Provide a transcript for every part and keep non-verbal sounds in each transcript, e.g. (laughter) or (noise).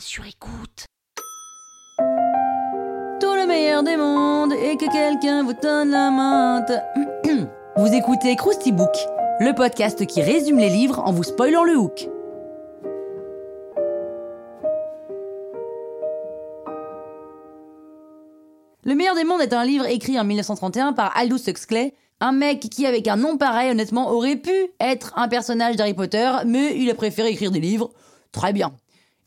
Sur écoute. Tout le meilleur des mondes et que quelqu'un vous donne la main. (clears throat) Vous écoutez Krusty Book, le podcast qui résume les livres en vous spoilant le hook. Le meilleur des mondes est un livre écrit en 1931 par Aldous Huxley, un mec qui, avec un nom pareil, honnêtement, aurait pu être un personnage d'Harry Potter, mais il a préféré écrire des livres. Très bien.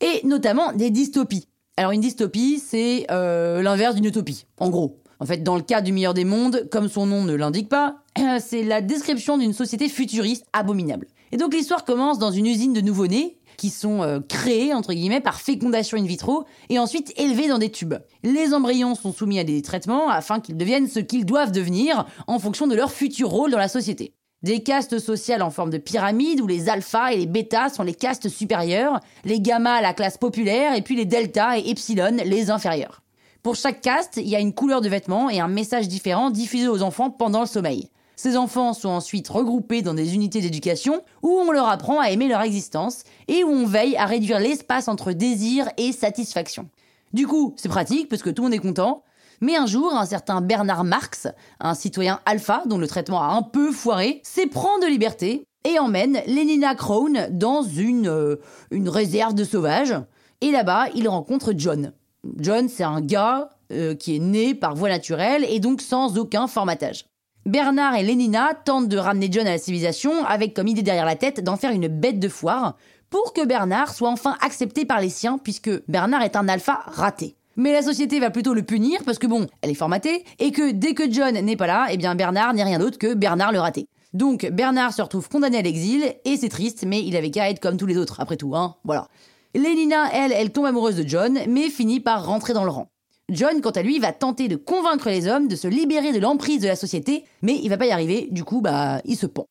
Et notamment des dystopies. Alors une dystopie, c'est euh, l'inverse d'une utopie, en gros. En fait, dans le cas du meilleur des mondes, comme son nom ne l'indique pas, (clears throat) c'est la description d'une société futuriste abominable. Et donc l'histoire commence dans une usine de nouveau-nés qui sont euh, créés entre guillemets par fécondation in vitro et ensuite élevés dans des tubes. Les embryons sont soumis à des traitements afin qu'ils deviennent ce qu'ils doivent devenir en fonction de leur futur rôle dans la société. Des castes sociales en forme de pyramide où les alphas et les bêtas sont les castes supérieures, les gammas la classe populaire et puis les deltas et epsilon les inférieurs. Pour chaque caste, il y a une couleur de vêtements et un message différent diffusé aux enfants pendant le sommeil. Ces enfants sont ensuite regroupés dans des unités d'éducation où on leur apprend à aimer leur existence et où on veille à réduire l'espace entre désir et satisfaction. Du coup, c'est pratique parce que tout le monde est content. Mais un jour, un certain Bernard Marx, un citoyen alpha dont le traitement a un peu foiré, s'éprend de liberté et emmène Lenina Crown dans une, euh, une réserve de sauvages. Et là-bas, il rencontre John, John, c'est un gars euh, qui est né par voie naturelle et donc sans aucun formatage. Bernard et Lénina tentent de ramener John à la civilisation avec comme idée derrière la tête d'en faire une bête de foire pour que Bernard soit enfin accepté par les siens puisque Bernard est un alpha raté. Mais la société va plutôt le punir parce que bon, elle est formatée et que dès que John n'est pas là, eh bien Bernard n'est rien d'autre que Bernard le raté. Donc Bernard se retrouve condamné à l'exil et c'est triste mais il avait qu'à être comme tous les autres après tout, hein, voilà. Lénina, elle, elle tombe amoureuse de John, mais finit par rentrer dans le rang. John, quant à lui, va tenter de convaincre les hommes de se libérer de l'emprise de la société, mais il va pas y arriver, du coup, bah, il se pend.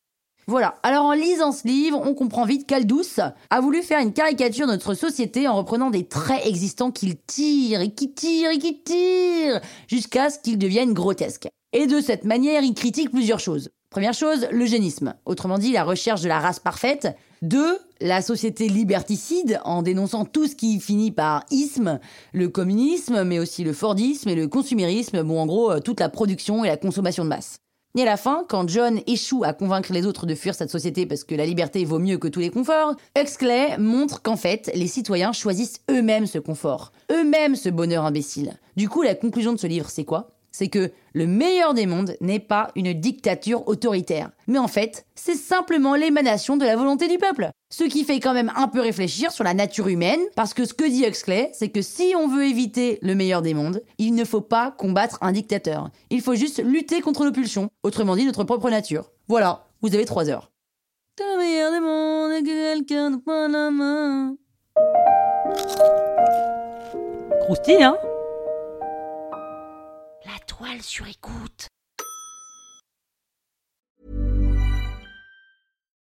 Voilà, alors en lisant ce livre, on comprend vite qu'Aldous a voulu faire une caricature de notre société en reprenant des traits existants qu'il tire et qui tire et qui tire jusqu'à ce qu'ils deviennent grotesques. Et de cette manière, il critique plusieurs choses. Première chose, l'eugénisme, autrement dit la recherche de la race parfaite. Deux, la société liberticide, en dénonçant tout ce qui finit par isme, le communisme, mais aussi le fordisme et le consumérisme, bon en gros, euh, toute la production et la consommation de masse. Et à la fin, quand John échoue à convaincre les autres de fuir cette société parce que la liberté vaut mieux que tous les conforts, Huxley montre qu'en fait, les citoyens choisissent eux-mêmes ce confort, eux-mêmes ce bonheur imbécile. Du coup, la conclusion de ce livre, c'est quoi? C'est que le meilleur des mondes n'est pas une dictature autoritaire, mais en fait, c'est simplement l'émanation de la volonté du peuple. Ce qui fait quand même un peu réfléchir sur la nature humaine, parce que ce que dit Huxley, c'est que si on veut éviter le meilleur des mondes, il ne faut pas combattre un dictateur. Il faut juste lutter contre nos pulsions, autrement dit notre propre nature. Voilà, vous avez trois heures. Le meilleur des mondes quelqu'un la main. Croustille, hein? Sur écoute.